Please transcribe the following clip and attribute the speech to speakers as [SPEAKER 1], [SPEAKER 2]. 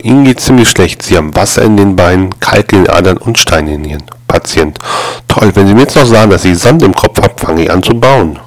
[SPEAKER 1] Ihnen geht's ziemlich schlecht. Sie haben Wasser in den Beinen, Kalk in den Adern und Steine in den Patient. Toll, wenn Sie mir jetzt noch sagen, dass ich Sand im Kopf habe, fange ich an zu bauen.